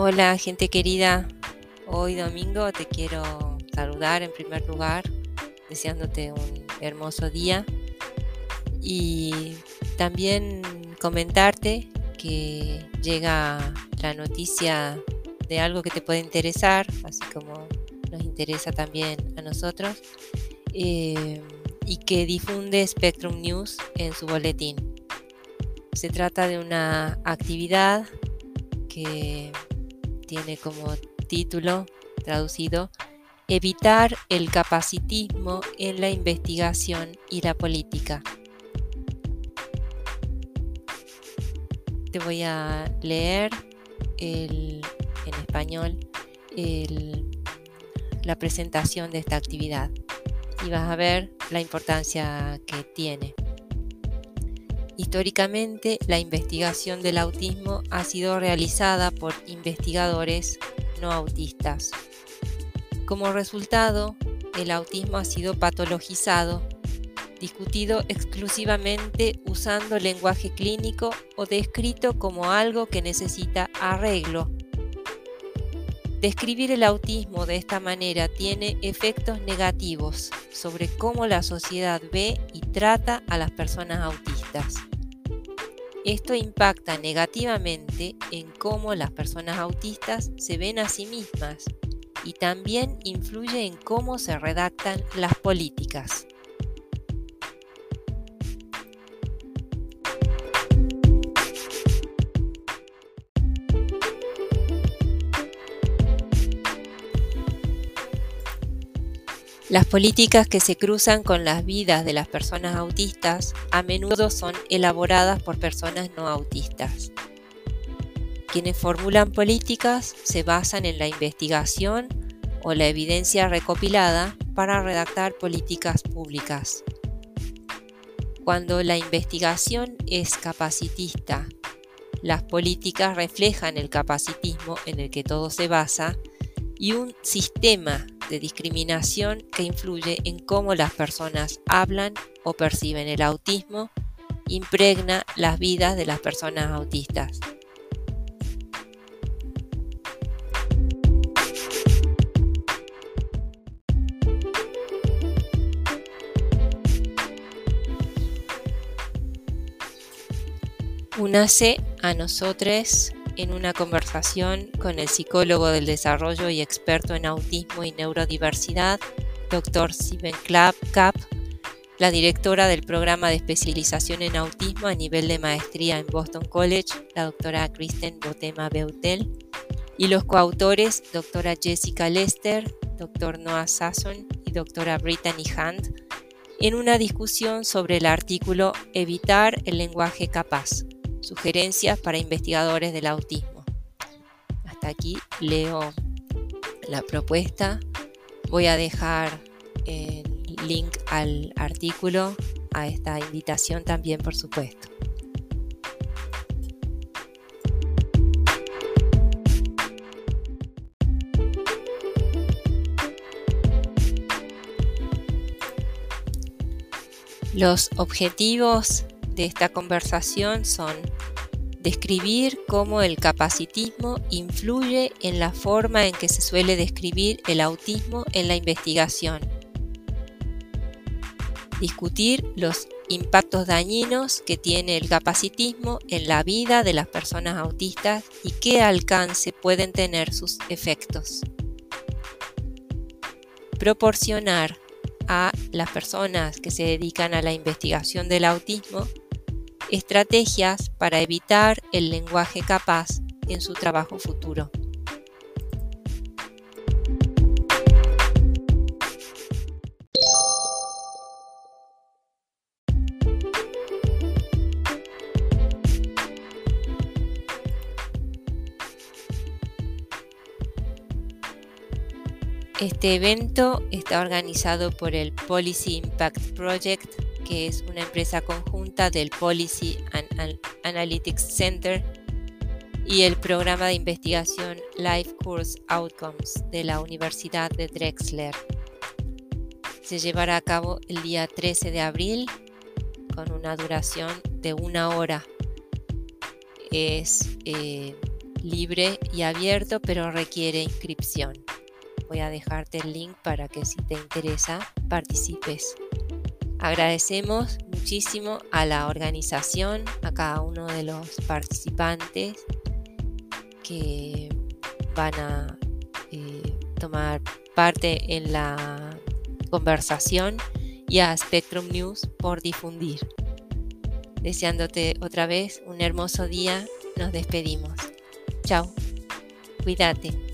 Hola gente querida, hoy domingo te quiero saludar en primer lugar, deseándote un hermoso día y también comentarte que llega la noticia de algo que te puede interesar, así como nos interesa también a nosotros, eh, y que difunde Spectrum News en su boletín. Se trata de una actividad que tiene como título traducido Evitar el capacitismo en la investigación y la política. Te voy a leer en español la presentación de esta actividad y vas a ver la importancia que tiene. Históricamente, la investigación del autismo ha sido realizada por investigadores no autistas. Como resultado, el autismo ha sido patologizado, discutido exclusivamente usando lenguaje clínico o descrito como algo que necesita arreglo. Describir el autismo de esta manera tiene efectos negativos sobre cómo la sociedad ve y trata a las personas autistas. Esto impacta negativamente en cómo las personas autistas se ven a sí mismas y también influye en cómo se redactan las políticas. Las políticas que se cruzan con las vidas de las personas autistas a menudo son elaboradas por personas no autistas. Quienes formulan políticas se basan en la investigación o la evidencia recopilada para redactar políticas públicas. Cuando la investigación es capacitista, las políticas reflejan el capacitismo en el que todo se basa y un sistema de discriminación que influye en cómo las personas hablan o perciben el autismo, impregna las vidas de las personas autistas. Únase a nosotros en una conversación con el psicólogo del desarrollo y experto en autismo y neurodiversidad, Dr. Steven Kapp, la directora del programa de especialización en autismo a nivel de maestría en Boston College, la doctora Kristen Botema Beutel, y los coautores, doctora Jessica Lester, doctor Noah Sasson y doctora Brittany Hunt, en una discusión sobre el artículo Evitar el lenguaje capaz, sugerencias para investigadores del autismo. Hasta aquí leo la propuesta. Voy a dejar el link al artículo, a esta invitación también, por supuesto. Los objetivos de esta conversación son describir cómo el capacitismo influye en la forma en que se suele describir el autismo en la investigación, discutir los impactos dañinos que tiene el capacitismo en la vida de las personas autistas y qué alcance pueden tener sus efectos. Proporcionar a las personas que se dedican a la investigación del autismo estrategias para evitar el lenguaje capaz en su trabajo futuro. Este evento está organizado por el Policy Impact Project que es una empresa conjunta del Policy and Analytics Center y el programa de investigación Life Course Outcomes de la Universidad de Drexler. Se llevará a cabo el día 13 de abril con una duración de una hora. Es eh, libre y abierto, pero requiere inscripción. Voy a dejarte el link para que si te interesa participes. Agradecemos muchísimo a la organización, a cada uno de los participantes que van a eh, tomar parte en la conversación y a Spectrum News por difundir. Deseándote otra vez un hermoso día, nos despedimos. Chao, cuídate.